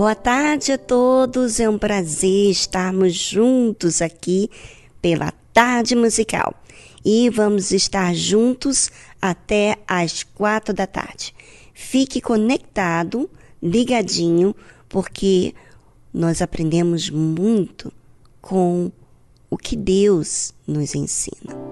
Boa tarde a todos, é um prazer estarmos juntos aqui pela Tarde Musical. E vamos estar juntos até às quatro da tarde. Fique conectado, ligadinho, porque nós aprendemos muito com o que Deus nos ensina.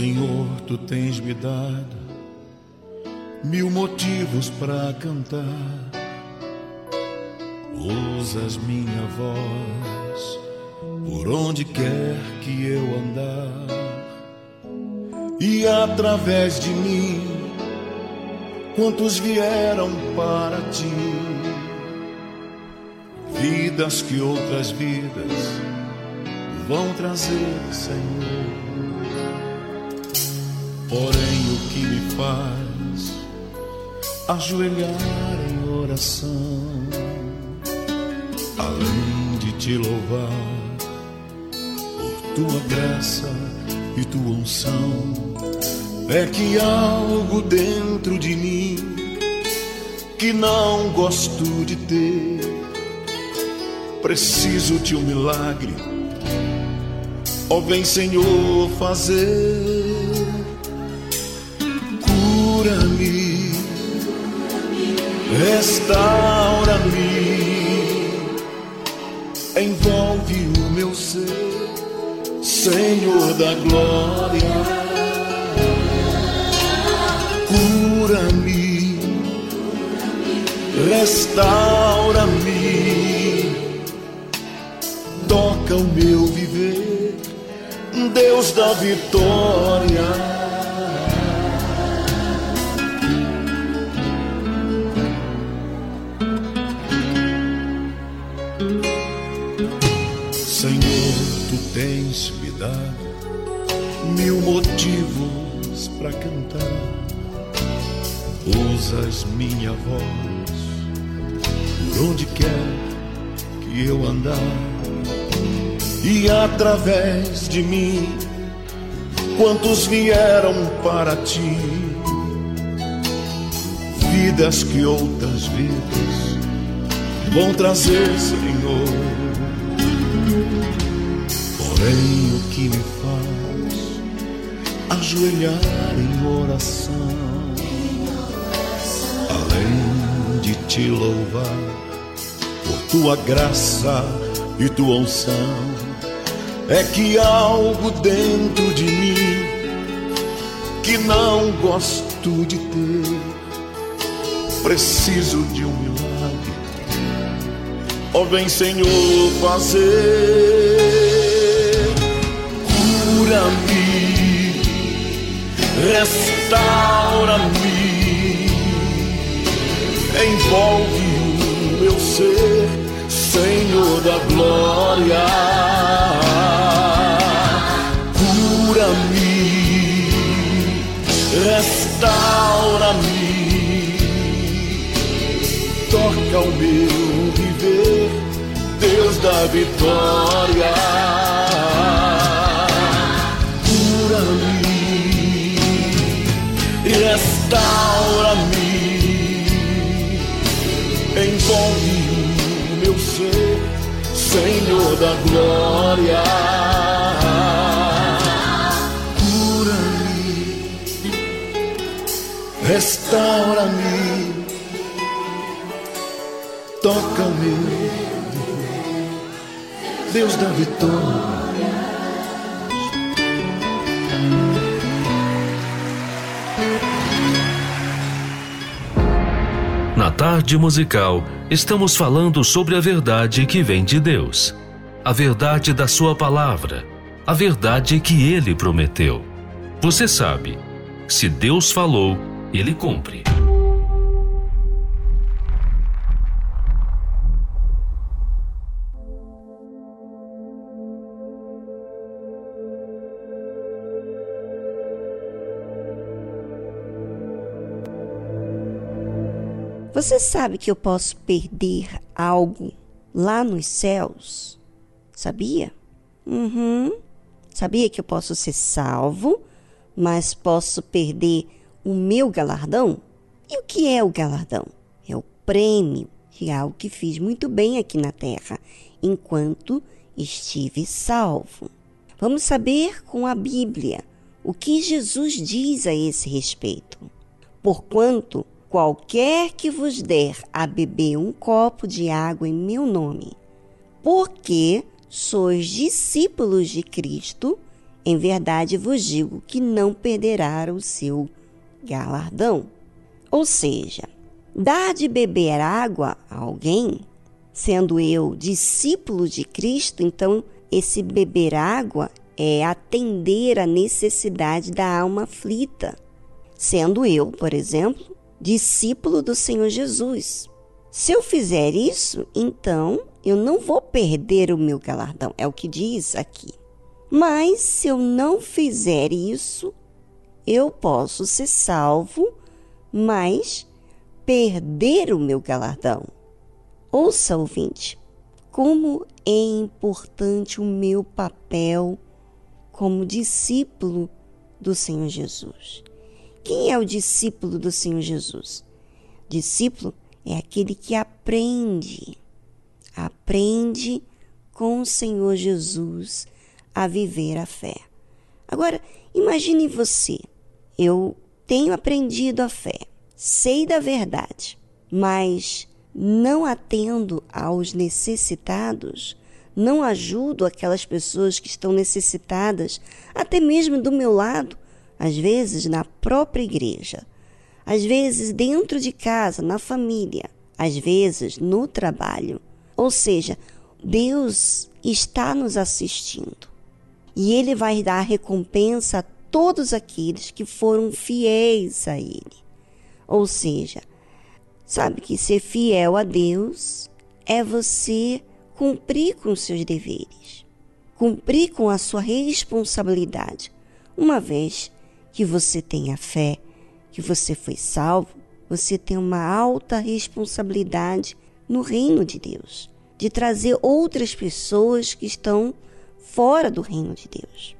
Senhor, tu tens me dado mil motivos para cantar. Usas minha voz por onde quer que eu andar, e através de mim, quantos vieram para ti, vidas que outras vidas vão trazer, Senhor Porém, o que me faz ajoelhar em oração, além de te louvar por tua graça e tua unção, é que algo dentro de mim que não gosto de ter. Preciso de um milagre, ó oh, vem Senhor fazer cura-me, restaura-me, envolve o meu ser, Senhor da glória, cura-me, restaura-me, toca o meu viver, Deus da vitória. Mil motivos para cantar. Usas minha voz por onde quer que eu andar, e através de mim, quantos vieram para ti? Vidas que outras vidas vão trazer, Senhor. O que me ajoelhar em oração, além de te louvar por tua graça e tua unção, é que algo dentro de mim que não gosto de ter, preciso de um milagre. Ó, oh, vem Senhor fazer, cura-me, restaura-me envolve o meu ser, Senhor da glória. Cura-me, restaura-me, toca o meu viver, Deus da vitória. Glória. Cura-me, restaura-me, toca-me, Deus da vitória. Na tarde musical, estamos falando sobre a verdade que vem de Deus, a verdade da Sua palavra, a verdade que Ele prometeu. Você sabe, se Deus falou, Ele cumpre. Você sabe que eu posso perder algo lá nos céus? Sabia? Uhum. Sabia que eu posso ser salvo, mas posso perder o meu galardão? E o que é o galardão? É o prêmio de algo que fiz muito bem aqui na terra, enquanto estive salvo. Vamos saber com a Bíblia o que Jesus diz a esse respeito. Porquanto qualquer que vos der a beber um copo de água em meu nome, porque sois discípulos de Cristo, em verdade vos digo que não perderá o seu galardão. Ou seja, dar de beber água a alguém, sendo eu discípulo de Cristo, então esse beber água é atender a necessidade da alma aflita. Sendo eu, por exemplo, discípulo do Senhor Jesus. Se eu fizer isso, então eu não vou perder o meu galardão, é o que diz aqui. Mas se eu não fizer isso, eu posso ser salvo, mas perder o meu galardão. Ouça, ouvinte, como é importante o meu papel como discípulo do Senhor Jesus. Quem é o discípulo do Senhor Jesus? Discípulo é aquele que aprende, aprende com o Senhor Jesus a viver a fé. Agora, imagine você, eu tenho aprendido a fé, sei da verdade, mas não atendo aos necessitados, não ajudo aquelas pessoas que estão necessitadas, até mesmo do meu lado, às vezes na própria igreja, às vezes dentro de casa, na família, às vezes no trabalho. Ou seja, Deus está nos assistindo e Ele vai dar recompensa a todos aqueles que foram fiéis a Ele. Ou seja, sabe que ser fiel a Deus é você cumprir com seus deveres, cumprir com a sua responsabilidade, uma vez que você tenha fé, que você foi salvo, você tem uma alta responsabilidade no reino de Deus, de trazer outras pessoas que estão fora do reino de Deus.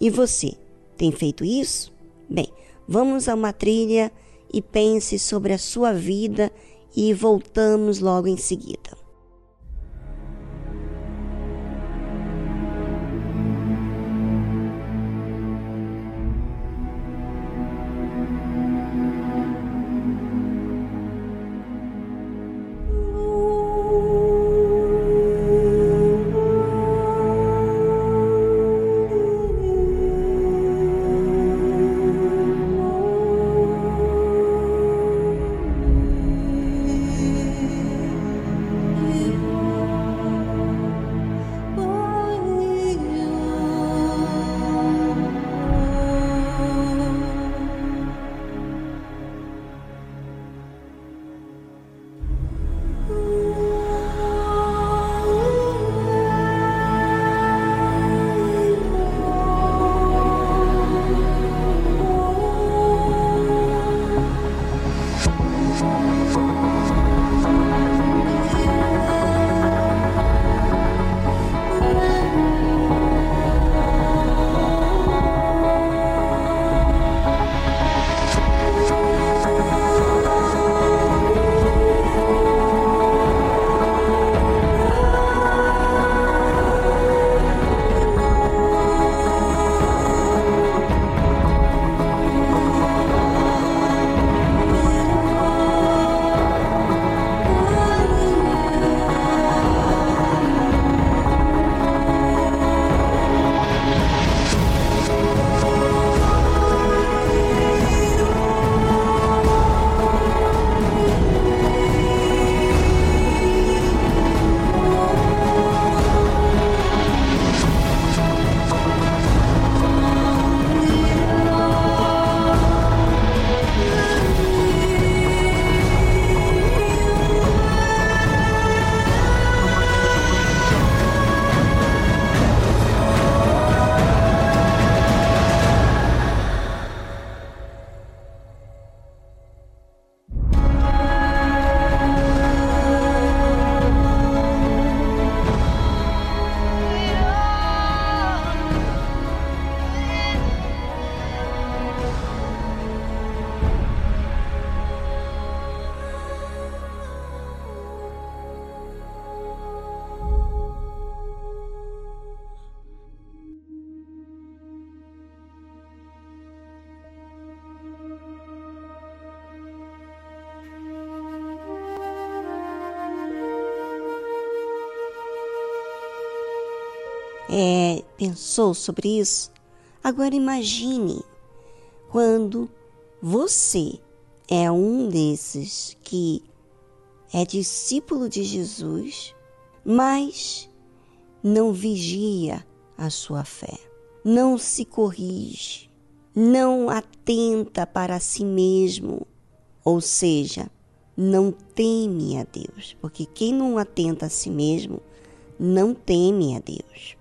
E você tem feito isso? Bem, vamos a uma trilha e pense sobre a sua vida e voltamos logo em seguida. Pensou sobre isso? Agora imagine quando você é um desses que é discípulo de Jesus, mas não vigia a sua fé, não se corrige, não atenta para si mesmo, ou seja, não teme a Deus, porque quem não atenta a si mesmo não teme a Deus.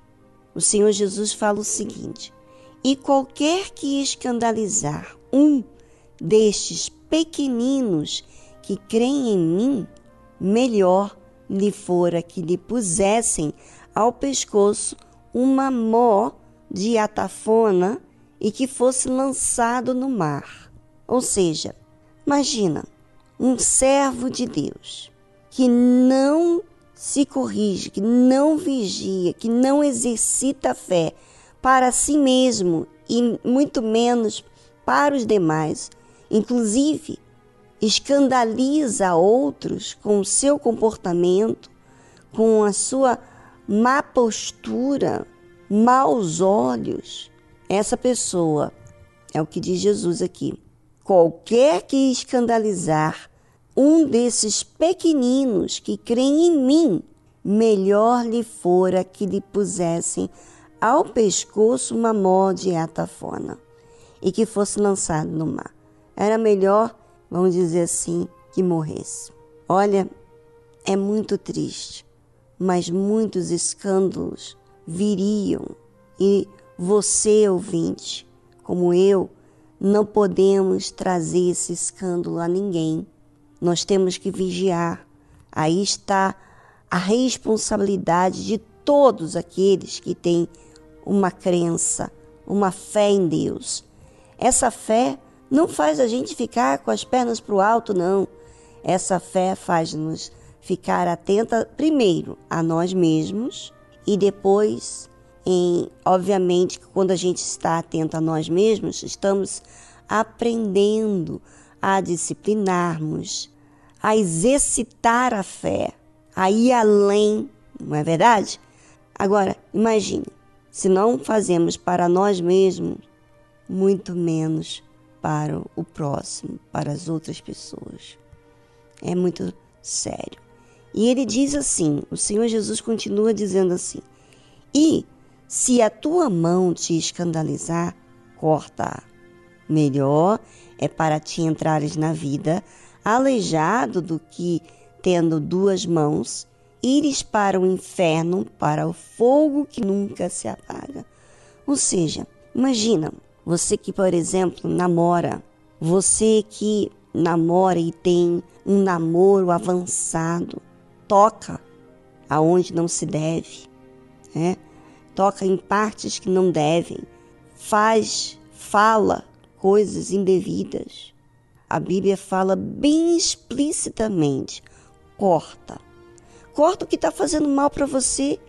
O Senhor Jesus fala o seguinte: e qualquer que escandalizar um destes pequeninos que creem em mim, melhor lhe fora que lhe pusessem ao pescoço uma mó de atafona e que fosse lançado no mar. Ou seja, imagina um servo de Deus que não se corrige, que não vigia, que não exercita a fé para si mesmo e muito menos para os demais, inclusive escandaliza outros com o seu comportamento, com a sua má postura, maus olhos, essa pessoa, é o que diz Jesus aqui, qualquer que escandalizar um desses pequeninos que creem em mim, melhor lhe fora que lhe pusessem ao pescoço uma mó de atafona e que fosse lançado no mar. Era melhor vamos dizer assim, que morresse. Olha, é muito triste, mas muitos escândalos viriam e você, ouvinte, como eu, não podemos trazer esse escândalo a ninguém. Nós temos que vigiar. Aí está a responsabilidade de todos aqueles que têm uma crença, uma fé em Deus. Essa fé não faz a gente ficar com as pernas para o alto, não. Essa fé faz-nos ficar atenta primeiro a nós mesmos e depois, em, obviamente, quando a gente está atento a nós mesmos, estamos aprendendo a disciplinarmos, a exercitar a fé, a ir além, não é verdade? Agora, imagine, se não fazemos para nós mesmos, muito menos para o próximo, para as outras pessoas. É muito sério. E ele diz assim: o Senhor Jesus continua dizendo assim: E se a tua mão te escandalizar, corta. Melhor é para ti entrares na vida aleijado do que, tendo duas mãos, ires para o inferno, para o fogo que nunca se apaga. Ou seja, imagina, você que, por exemplo, namora, você que namora e tem um namoro avançado, toca aonde não se deve, né? toca em partes que não devem, faz, fala coisas indevidas. A Bíblia fala bem explicitamente: corta. Corta o que está fazendo mal para você,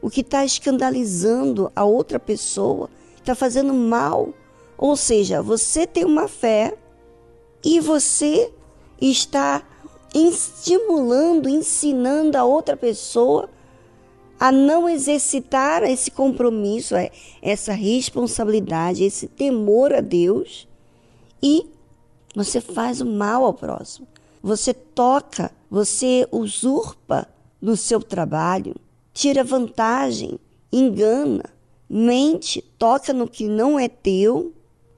o que está escandalizando a outra pessoa, está fazendo mal ou seja, você tem uma fé e você está estimulando, ensinando a outra pessoa a não exercitar esse compromisso, é, essa responsabilidade, esse temor a Deus e você faz o mal ao próximo. Você toca, você usurpa do seu trabalho, tira vantagem, engana, mente, toca no que não é teu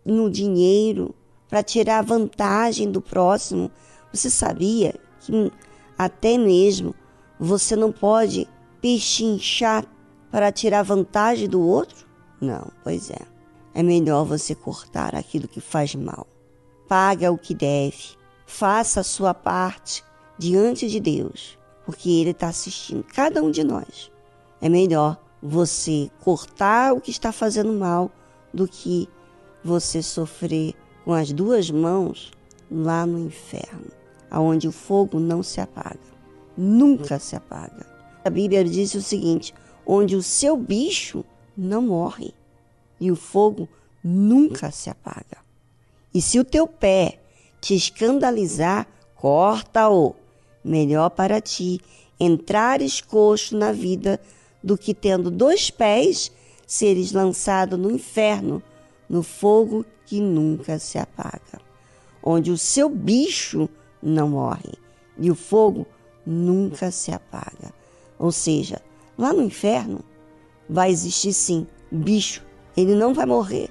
no dinheiro, para tirar vantagem do próximo. Você sabia que até mesmo você não pode pechinchar para tirar vantagem do outro? Não, pois é. É melhor você cortar aquilo que faz mal. Paga o que deve. Faça a sua parte diante de Deus, porque Ele está assistindo cada um de nós. É melhor você cortar o que está fazendo mal do que você sofrer com as duas mãos lá no inferno, aonde o fogo não se apaga, nunca se apaga. A Bíblia diz o seguinte: onde o seu bicho não morre e o fogo nunca se apaga. E se o teu pé te escandalizar, corta-o. Melhor para ti entrares coxo na vida do que tendo dois pés seres lançado no inferno, no fogo que nunca se apaga, onde o seu bicho não morre e o fogo nunca se apaga. Ou seja, lá no inferno vai existir sim bicho, ele não vai morrer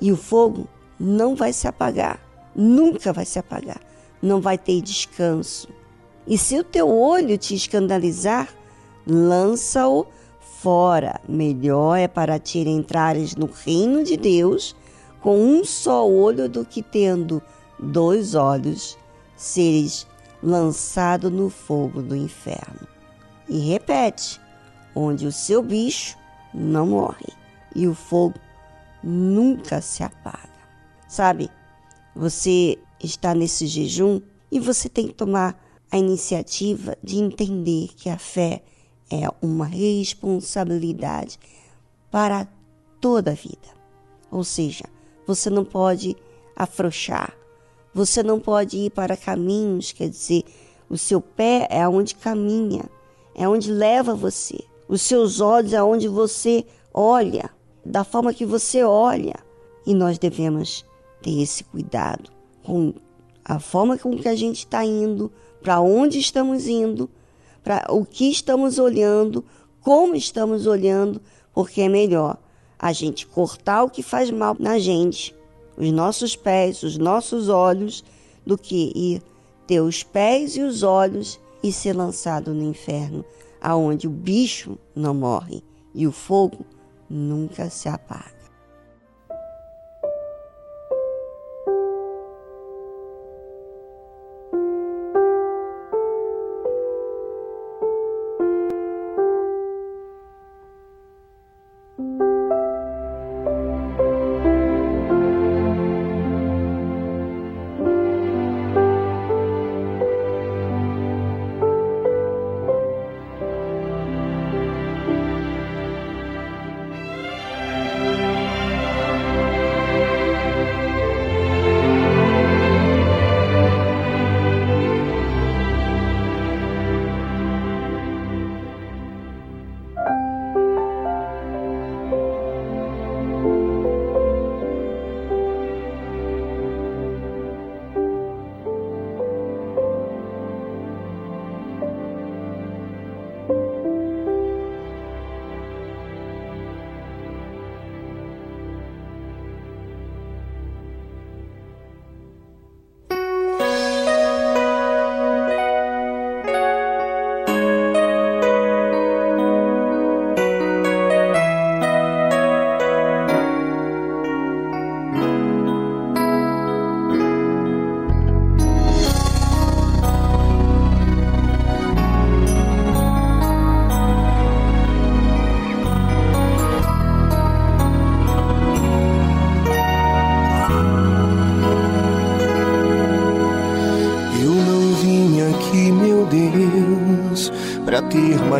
e o fogo não vai se apagar, nunca vai se apagar, não vai ter descanso. E se o teu olho te escandalizar, lança-o fora. Melhor é para ti entrares no reino de Deus com um só olho do que tendo dois olhos, seres lançado no fogo do inferno. E repete: onde o seu bicho não morre e o fogo nunca se apaga. Sabe, você está nesse jejum e você tem que tomar a iniciativa de entender que a fé é uma responsabilidade para toda a vida. Ou seja, você não pode afrouxar, você não pode ir para caminhos, quer dizer, o seu pé é onde caminha, é onde leva você, os seus olhos é onde você olha, da forma que você olha. E nós devemos ter esse cuidado com a forma com que a gente está indo, para onde estamos indo, para o que estamos olhando, como estamos olhando, porque é melhor a gente cortar o que faz mal na gente, os nossos pés, os nossos olhos, do que ir ter os pés e os olhos e ser lançado no inferno, aonde o bicho não morre e o fogo nunca se apaga.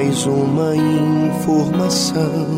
Mais uma informação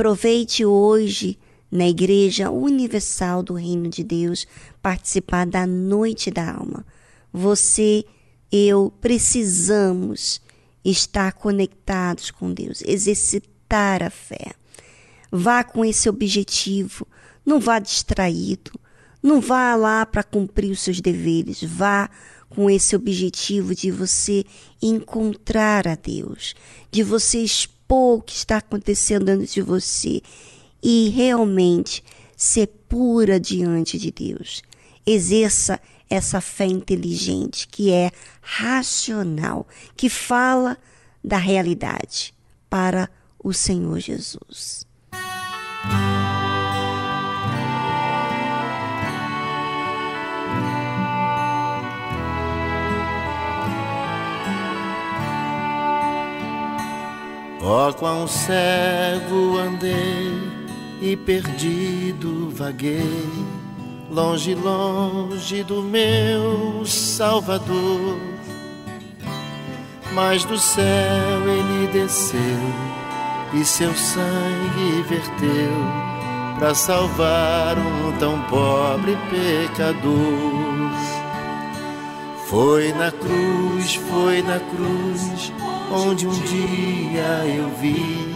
Aproveite hoje na Igreja Universal do Reino de Deus participar da Noite da Alma. Você, eu precisamos estar conectados com Deus, exercitar a fé. Vá com esse objetivo, não vá distraído, não vá lá para cumprir os seus deveres, vá com esse objetivo de você encontrar a Deus, de você expor o que está acontecendo dentro de você e realmente ser pura diante de Deus. Exerça essa fé inteligente, que é racional, que fala da realidade para o Senhor Jesus. Ó, oh, quão cego andei e perdido vaguei, longe, longe do meu Salvador. Mas do céu ele desceu e seu sangue verteu para salvar um tão pobre pecador. Foi na cruz, foi na cruz onde um dia eu vi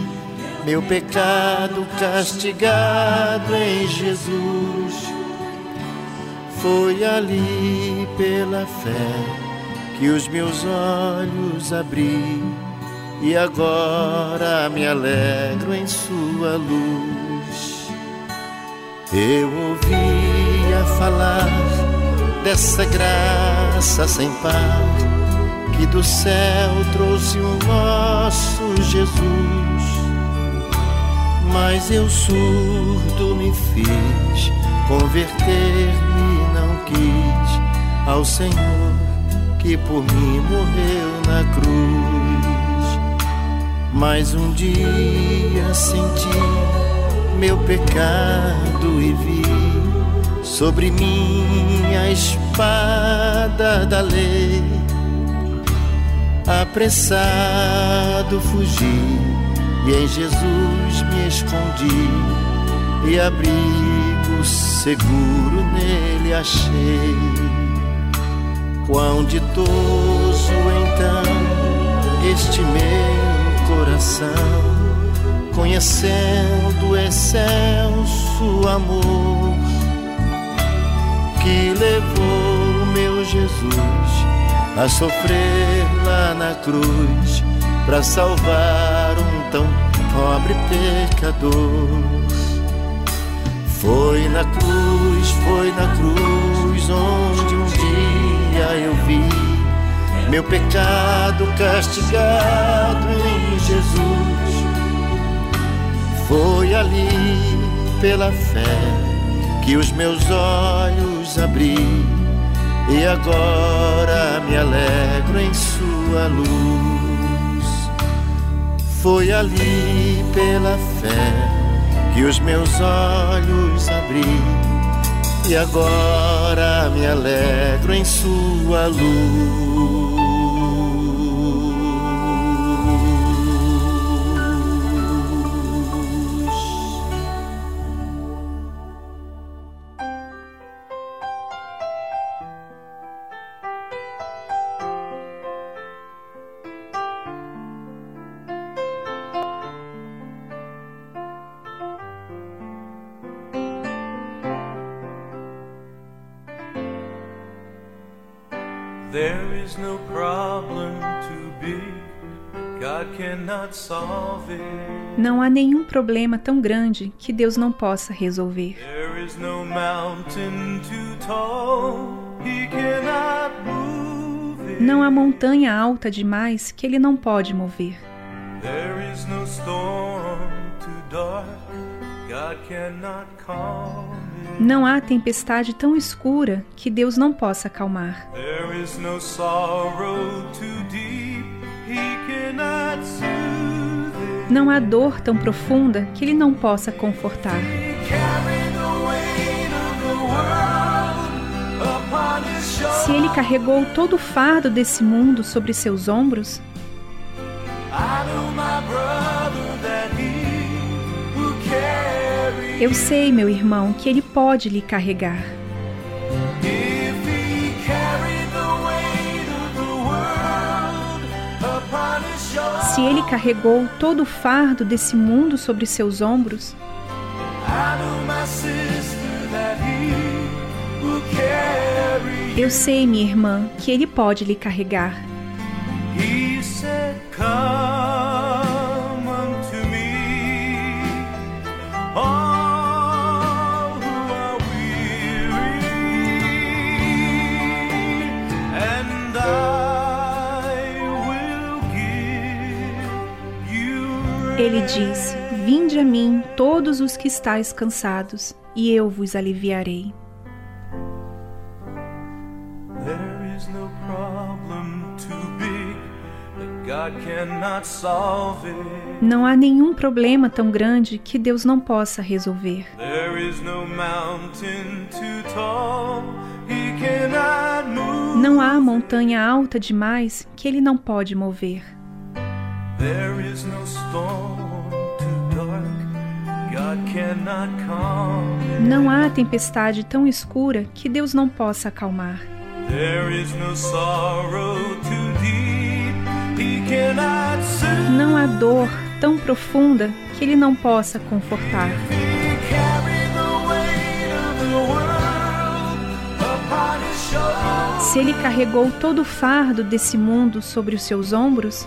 meu pecado castigado em Jesus. Foi ali pela fé que os meus olhos abri e agora me alegro em Sua luz. Eu ouvia falar dessa graça sem par que do céu trouxe o nosso Jesus. Mas eu surdo me fiz, converter-me não quis ao Senhor que por mim morreu na cruz. Mas um dia senti meu pecado e vi sobre mim a espada da lei apressado fugi e em Jesus me escondi e abrigo seguro nele achei. Quão ditoso então este meu coração, conhecendo o excelso amor que levou meu Jesus a sofrer lá na cruz para salvar um tão pobre pecador. Foi na cruz, foi na cruz onde um dia eu vi meu pecado castigado em Jesus. Foi ali pela fé que os meus olhos abri e agora me alegro em Sua luz. Foi ali pela fé que os meus olhos abri, e agora me alegro em Sua luz. Não há nenhum problema tão grande que Deus não possa resolver. Não há montanha alta demais que Ele não pode mover. Não há tempestade tão escura que Deus não possa acalmar. Não há dor tão profunda que ele não possa confortar. Se ele carregou todo o fardo desse mundo sobre seus ombros, Eu sei, meu irmão, que ele pode lhe carregar. Se ele carregou todo o fardo desse mundo sobre seus ombros, eu sei, minha irmã, que ele pode lhe carregar. Ele diz: Vinde a mim, todos os que estáis cansados, e eu vos aliviarei. Não há nenhum problema tão grande que Deus não possa resolver. Não há montanha alta demais que Ele não pode mover. Não há tempestade tão escura que Deus não possa acalmar. Não há dor tão profunda que Ele não possa confortar. Se Ele carregou todo o fardo desse mundo sobre os seus ombros,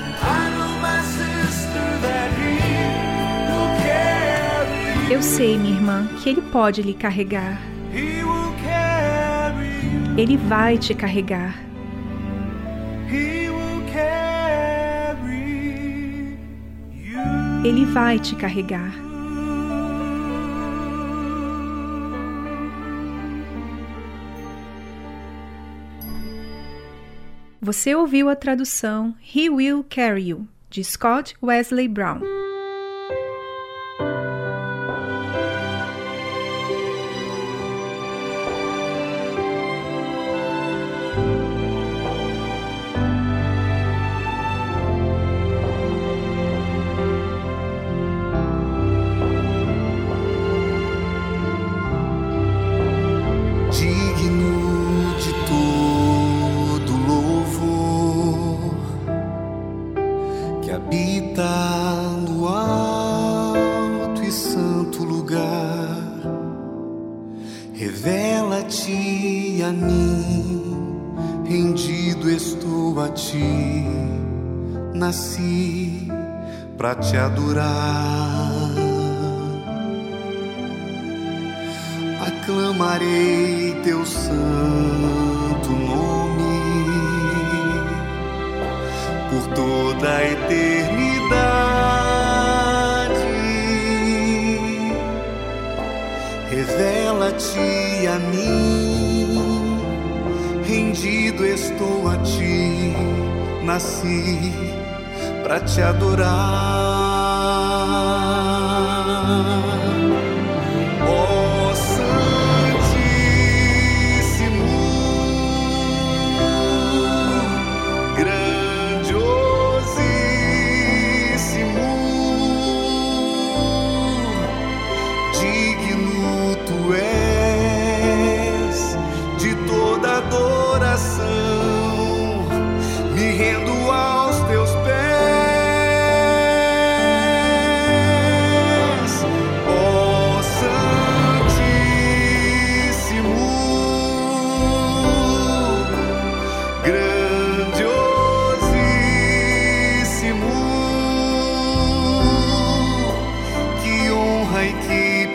Eu sei, minha irmã, que Ele pode lhe carregar. Ele vai te carregar. Ele vai te carregar. Você ouviu a tradução He Will Carry You, de Scott Wesley Brown.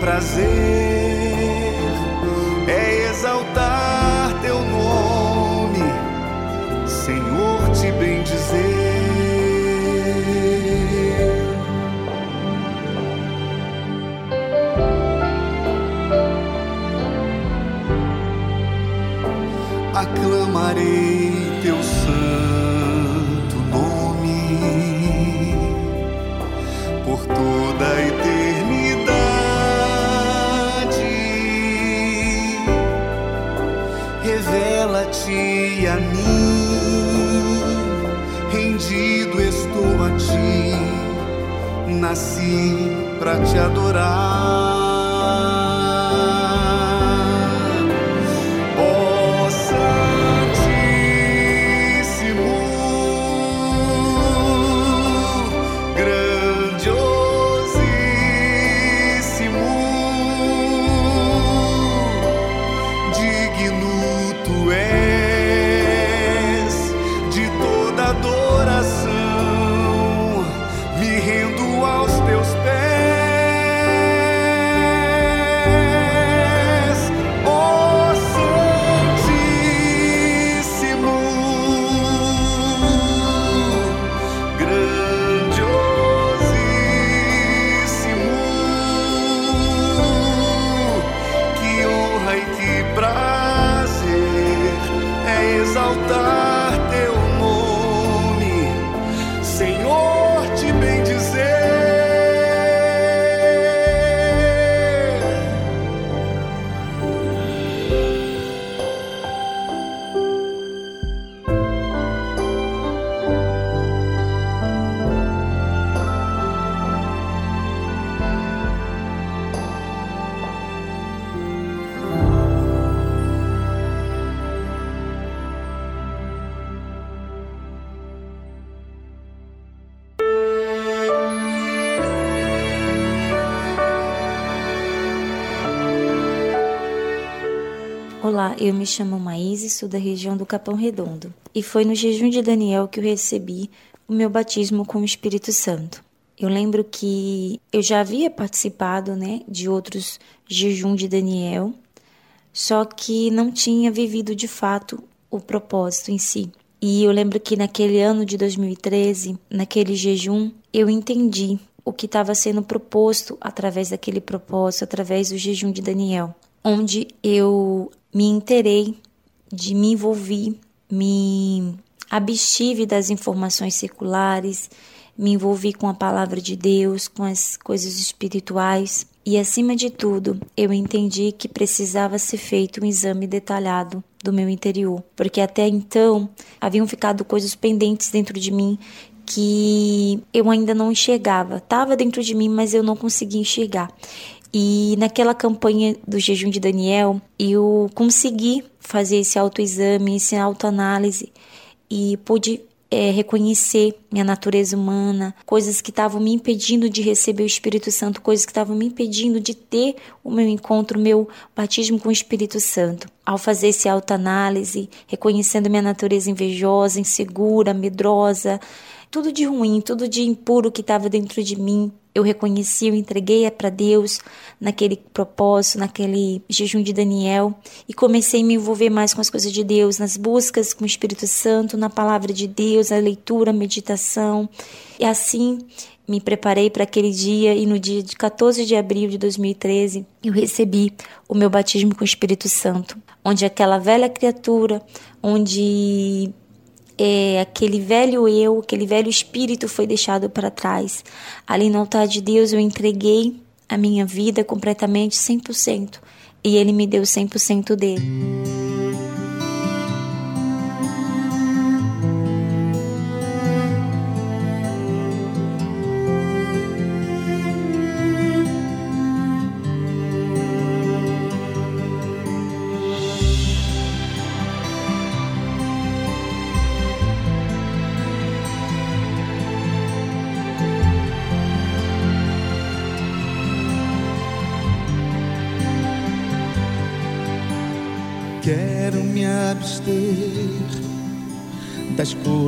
prazer. Revela-te a mim, rendido estou a ti, nasci para te adorar. Eu me chamo Maíse, sou da região do Capão Redondo. E foi no jejum de Daniel que eu recebi o meu batismo com o Espírito Santo. Eu lembro que eu já havia participado, né, de outros jejum de Daniel, só que não tinha vivido de fato o propósito em si. E eu lembro que naquele ano de 2013, naquele jejum, eu entendi o que estava sendo proposto através daquele propósito, através do jejum de Daniel, onde eu me interei de me envolver, me abstive das informações seculares, me envolvi com a palavra de Deus, com as coisas espirituais e, acima de tudo, eu entendi que precisava ser feito um exame detalhado do meu interior, porque até então haviam ficado coisas pendentes dentro de mim que eu ainda não enxergava. Estava dentro de mim, mas eu não conseguia enxergar. E naquela campanha do jejum de Daniel, eu consegui fazer esse autoexame, essa autoanálise e pude é, reconhecer minha natureza humana, coisas que estavam me impedindo de receber o Espírito Santo, coisas que estavam me impedindo de ter o meu encontro, o meu batismo com o Espírito Santo. Ao fazer essa autoanálise, reconhecendo minha natureza invejosa, insegura, medrosa, tudo de ruim, tudo de impuro que estava dentro de mim, eu reconheci, eu entreguei para Deus naquele propósito, naquele jejum de Daniel e comecei a me envolver mais com as coisas de Deus, nas buscas com o Espírito Santo, na palavra de Deus, a leitura, a meditação. E assim me preparei para aquele dia e no dia de 14 de abril de 2013 eu recebi o meu batismo com o Espírito Santo, onde aquela velha criatura, onde é, aquele velho eu, aquele velho espírito foi deixado para trás. Ali no altar de Deus eu entreguei a minha vida completamente 100% e ele me deu 100% dele.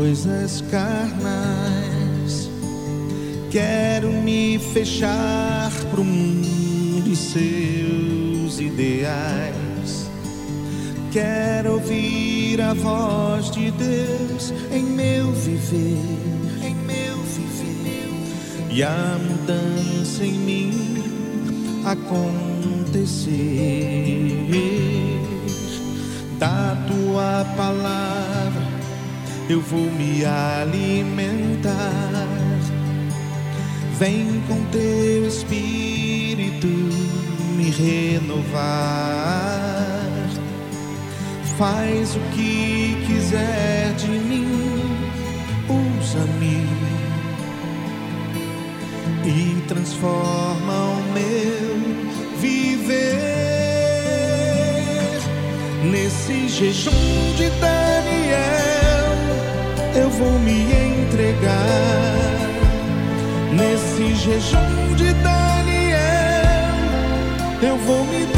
Coisas carnais. Quero me fechar pro mundo e seus ideais. Quero ouvir a voz de Deus em meu viver, em meu viver, e a mudança em mim acontecer. Da tua palavra eu vou me alimentar. Vem com teu espírito me renovar. Faz o que quiser de mim, usa-me e transforma o meu viver. Nesse jejum de Daniel, eu vou me entregar. Nesse jejum de Daniel, eu vou me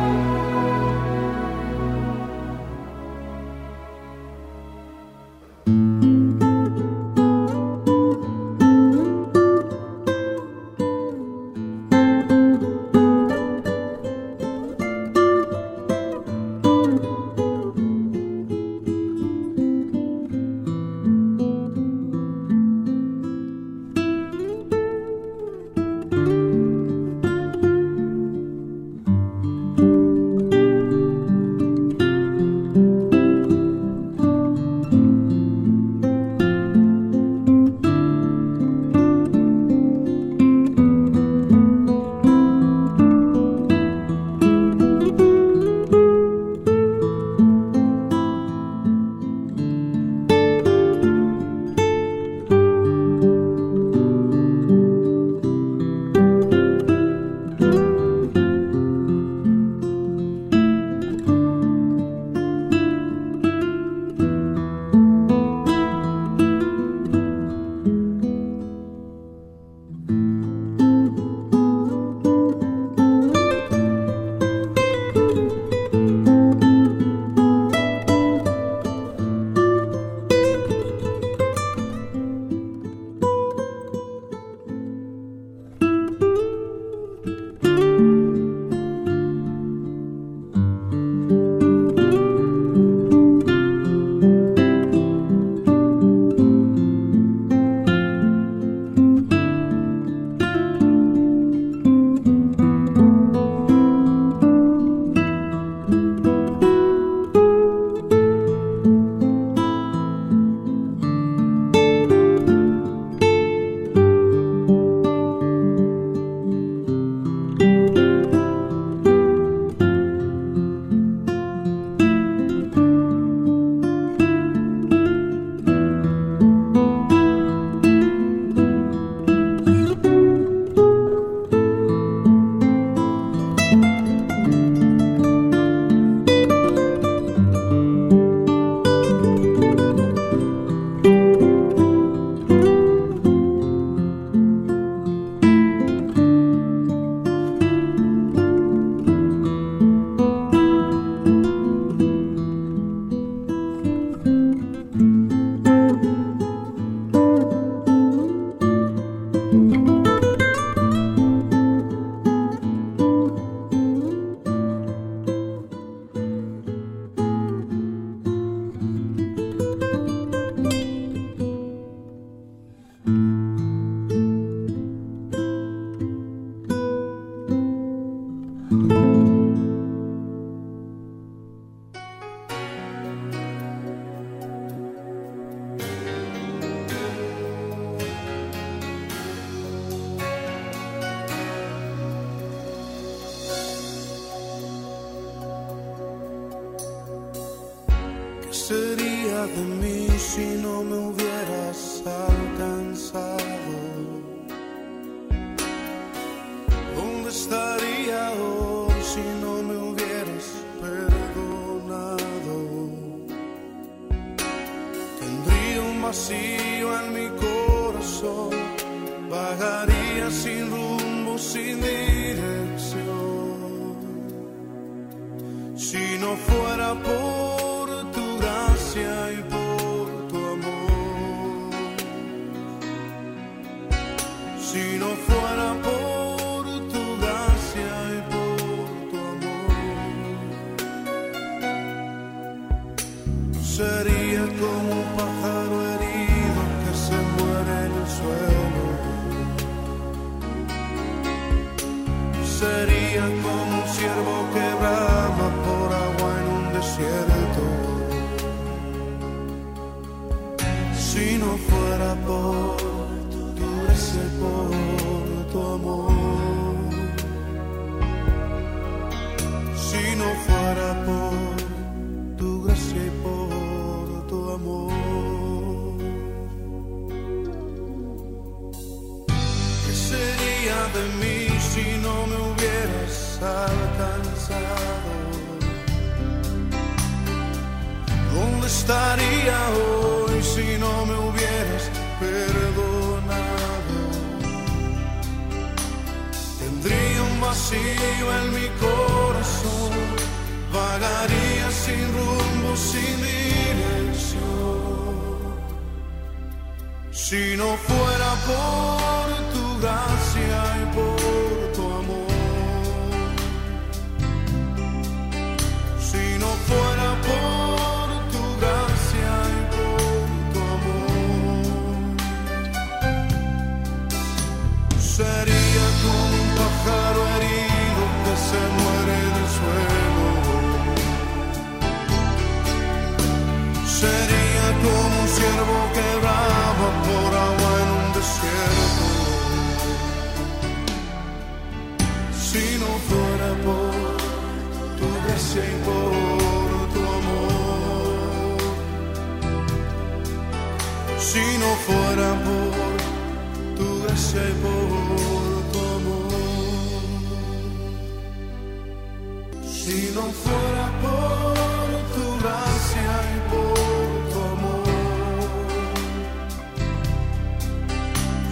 Si non fuera por tu gracia y por tu amor,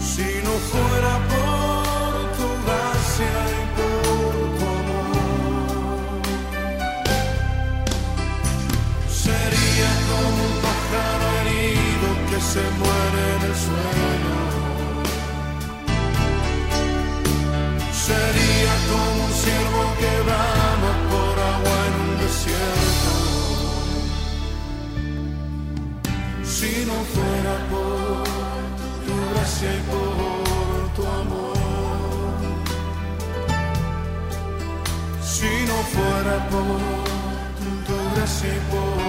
si no fuera por tu gracia y por tu amor, sería como un pájaro herido que se muere. Si no fuera por tu gracia y por tu amor, si no fuera por tu gracia y por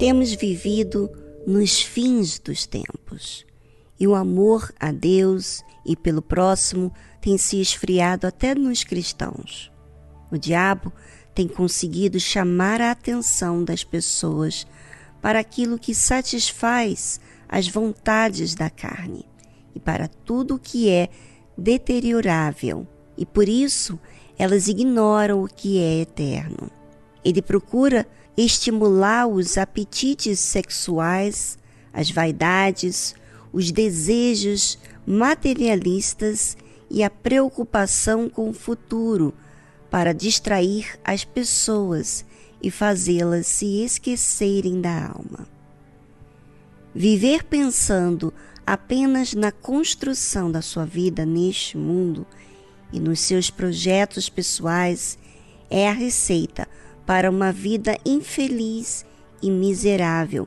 Temos vivido nos fins dos tempos e o amor a Deus e pelo próximo tem se esfriado até nos cristãos. O diabo tem conseguido chamar a atenção das pessoas para aquilo que satisfaz as vontades da carne e para tudo o que é deteriorável, e por isso elas ignoram o que é eterno. Ele procura estimular os apetites sexuais, as vaidades, os desejos materialistas e a preocupação com o futuro para distrair as pessoas e fazê-las se esquecerem da alma. Viver pensando apenas na construção da sua vida neste mundo e nos seus projetos pessoais é a receita para uma vida infeliz e miserável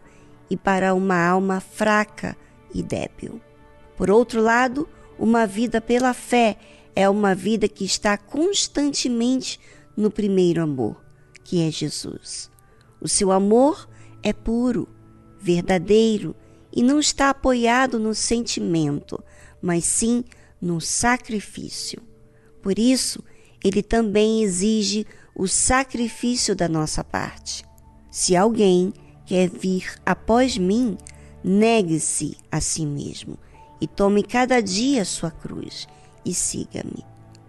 e para uma alma fraca e débil. Por outro lado, uma vida pela fé é uma vida que está constantemente no primeiro amor, que é Jesus. O seu amor é puro, verdadeiro e não está apoiado no sentimento, mas sim no sacrifício. Por isso, ele também exige o sacrifício da nossa parte. Se alguém quer vir após mim, negue-se a si mesmo e tome cada dia a sua cruz e siga-me.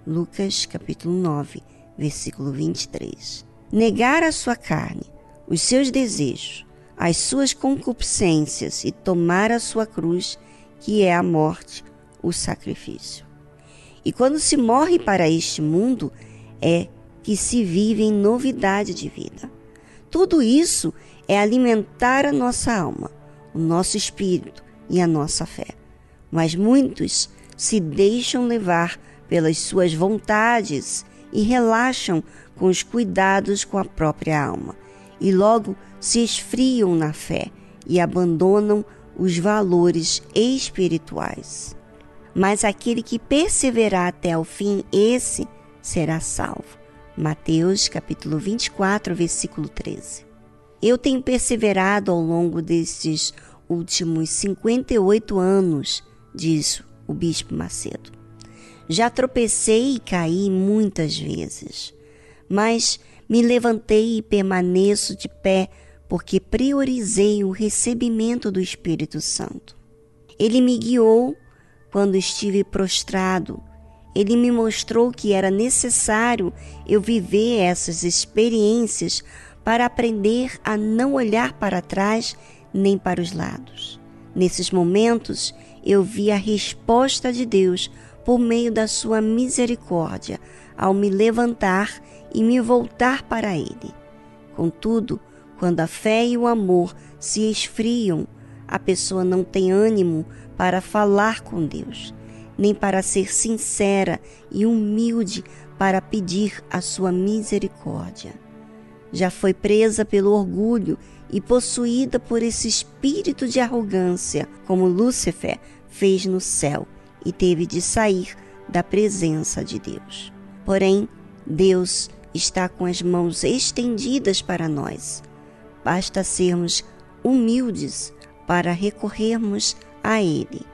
Lucas capítulo 9, versículo 23. Negar a sua carne, os seus desejos, as suas concupiscências e tomar a sua cruz, que é a morte, o sacrifício. E quando se morre para este mundo, é que se vive em novidade de vida. Tudo isso é alimentar a nossa alma, o nosso espírito e a nossa fé. Mas muitos se deixam levar pelas suas vontades e relaxam com os cuidados com a própria alma, e logo se esfriam na fé e abandonam os valores espirituais. Mas aquele que perseverar até o fim, esse será salvo. Mateus capítulo 24, versículo 13. Eu tenho perseverado ao longo destes últimos 58 anos, diz o bispo Macedo. Já tropecei e caí muitas vezes, mas me levantei e permaneço de pé porque priorizei o recebimento do Espírito Santo. Ele me guiou quando estive prostrado ele me mostrou que era necessário eu viver essas experiências para aprender a não olhar para trás nem para os lados. Nesses momentos, eu vi a resposta de Deus por meio da sua misericórdia ao me levantar e me voltar para Ele. Contudo, quando a fé e o amor se esfriam, a pessoa não tem ânimo para falar com Deus nem para ser sincera e humilde para pedir a sua misericórdia. Já foi presa pelo orgulho e possuída por esse espírito de arrogância, como Lúcifer fez no céu e teve de sair da presença de Deus. Porém, Deus está com as mãos estendidas para nós. Basta sermos humildes para recorrermos a Ele.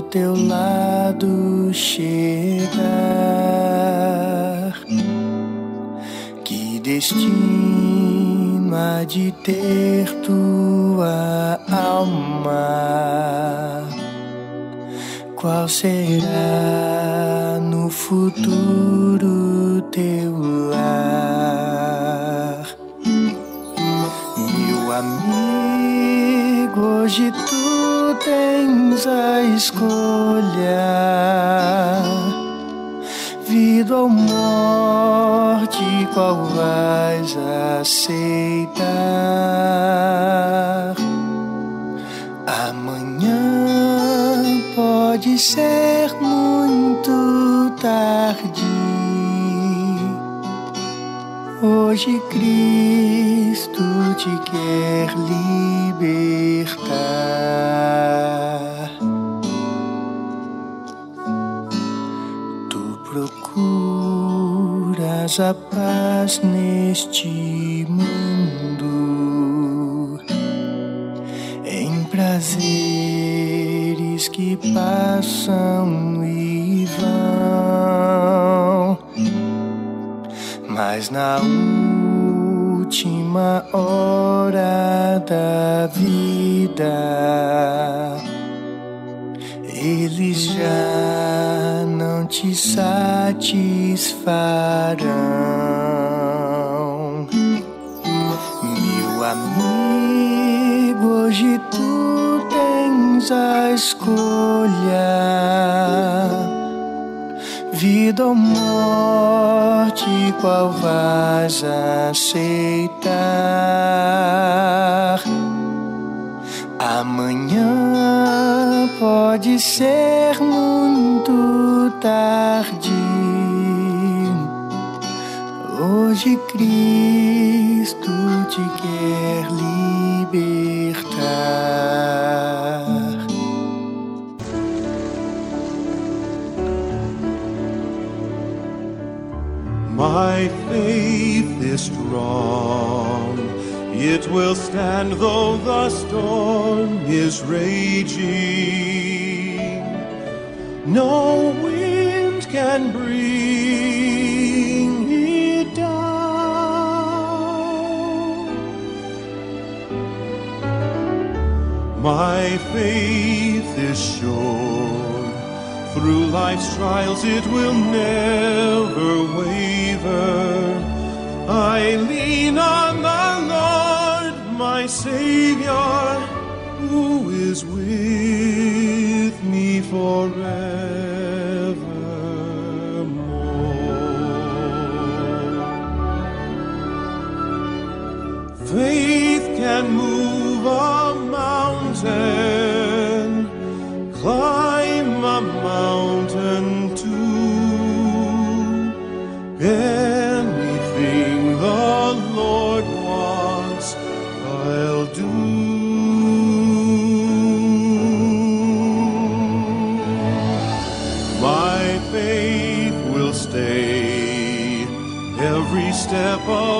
ao teu lado chegar, que destino há de ter tua alma? Qual será no futuro a paz neste mundo. Em prazer que passam e vão, mas na última hora da vida, te satisfarão, meu amigo. Hoje tu tens a escolha, vida ou morte, qual vais aceitar? Amanhã pode ser muito tarde. Hoje Cristo te quer libertar. My faith is strong. It will stand though the storm is raging. No can bring it down. My faith is sure. Through life's trials it will never waver. I lean on the Lord, my Savior, who is with me forevermore. Can move a mountain, climb a mountain too. Anything the Lord wants, I'll do. My faith will stay every step of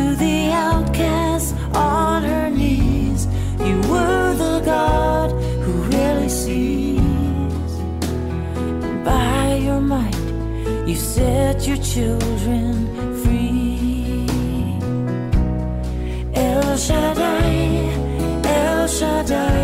to the outcast on her knees. You were the God who really sees. By your might, you set your children free. El Shaddai, El Shaddai.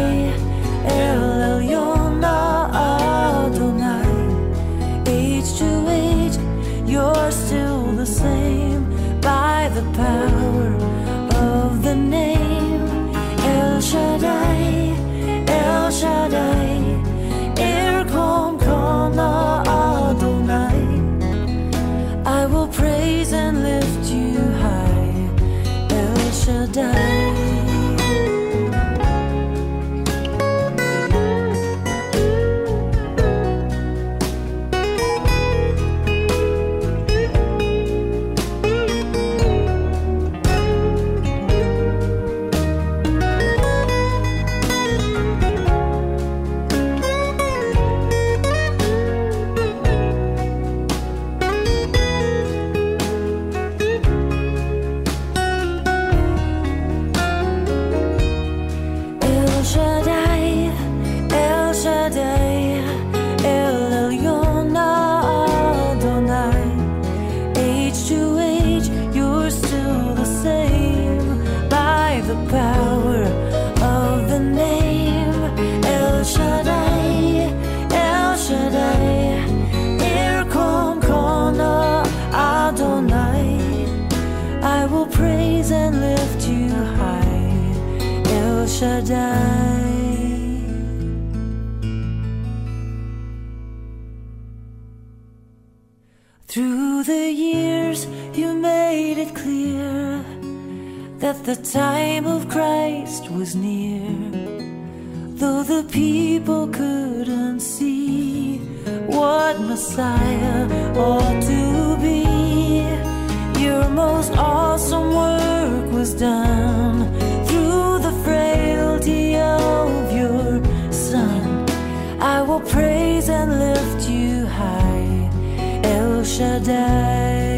the time of Christ was near, though the people couldn't see what Messiah ought to be. Your most awesome work was done through the frailty of your Son. I will praise and lift you high, El Shaddai.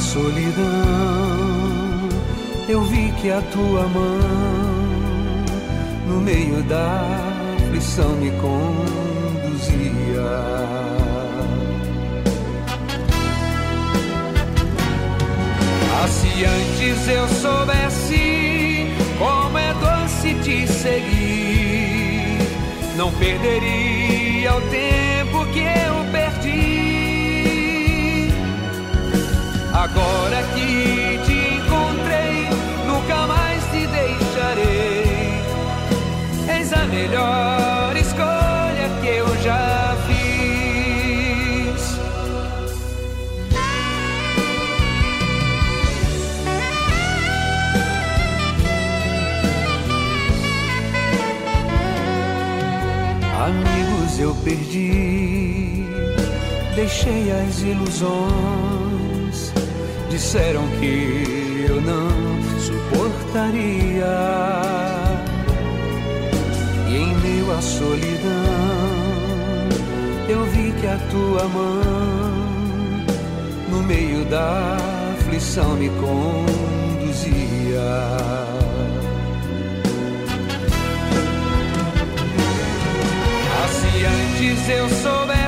Solidão, eu vi que a tua mão, no meio da aflição, me conduzia. Ah, se antes eu soubesse como é doce te seguir, não perderia o tempo que eu Agora que te encontrei, nunca mais te deixarei. Eis a melhor escolha que eu já fiz. Amigos eu perdi, deixei as ilusões. Disseram que eu não suportaria. E em meio à solidão, eu vi que a tua mão, no meio da aflição, me conduzia. Se antes eu soubesse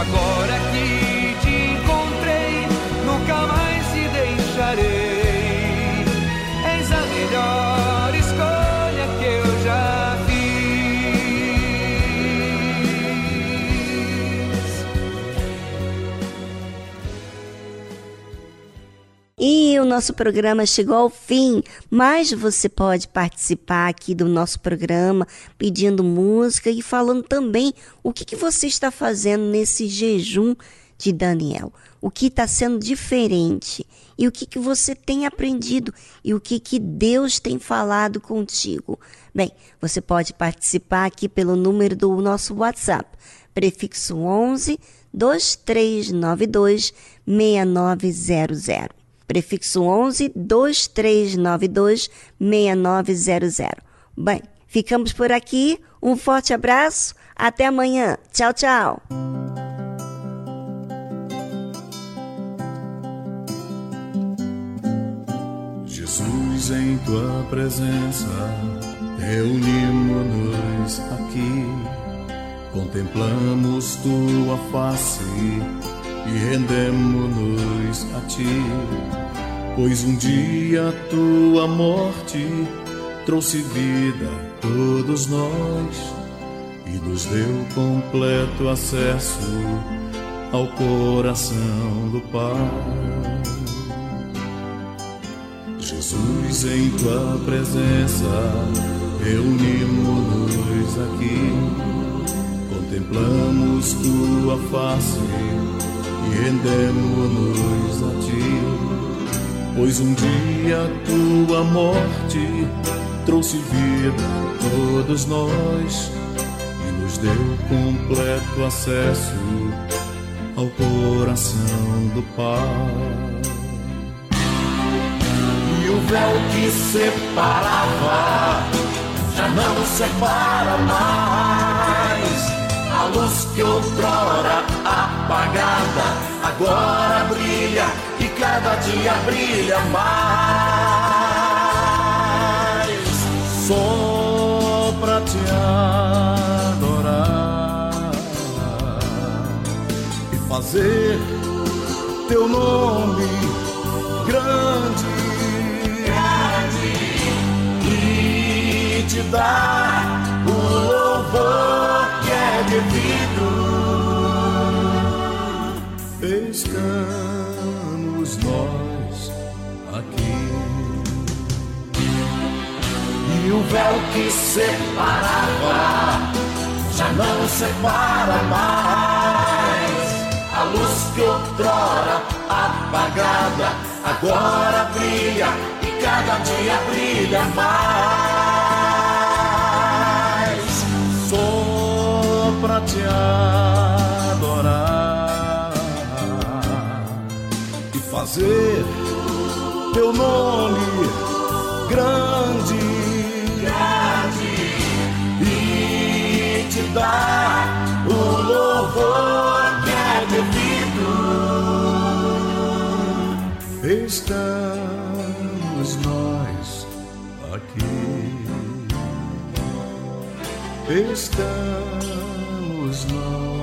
Agora que te encontrei, nunca mais te deixarei. O nosso programa chegou ao fim, mas você pode participar aqui do nosso programa pedindo música e falando também o que, que você está fazendo nesse jejum de Daniel. O que está sendo diferente e o que, que você tem aprendido e o que, que Deus tem falado contigo. Bem, você pode participar aqui pelo número do nosso WhatsApp, prefixo 11 2392 6900 prefixo 11 2392 6900. Bem, ficamos por aqui. Um forte abraço. Até amanhã. Tchau, tchau. Jesus, em tua presença, reunimos-nos aqui, contemplamos tua face e rendemos-nos a ti, pois um dia tua morte trouxe vida a todos nós e nos deu completo acesso ao coração do Pai. Jesus, em tua presença, reunimos-nos aqui, contemplamos tua face rendemos-nos a ti, pois um dia tua morte trouxe vida a todos nós e nos deu completo acesso ao coração do Pai. E o véu que separava já não separa mais. A luz que outrora apagada. Agora brilha e cada dia brilha mais. Só pra te adorar e fazer teu nome grande, grande. E te dar o louvor Estamos nós aqui. E o véu que separava já não separa mais. A luz que outrora apagada agora brilha e cada dia brilha mais. Só pra fazer teu nome grande, grande e te dar o louvor que é devido. Estamos nós aqui. Estamos nós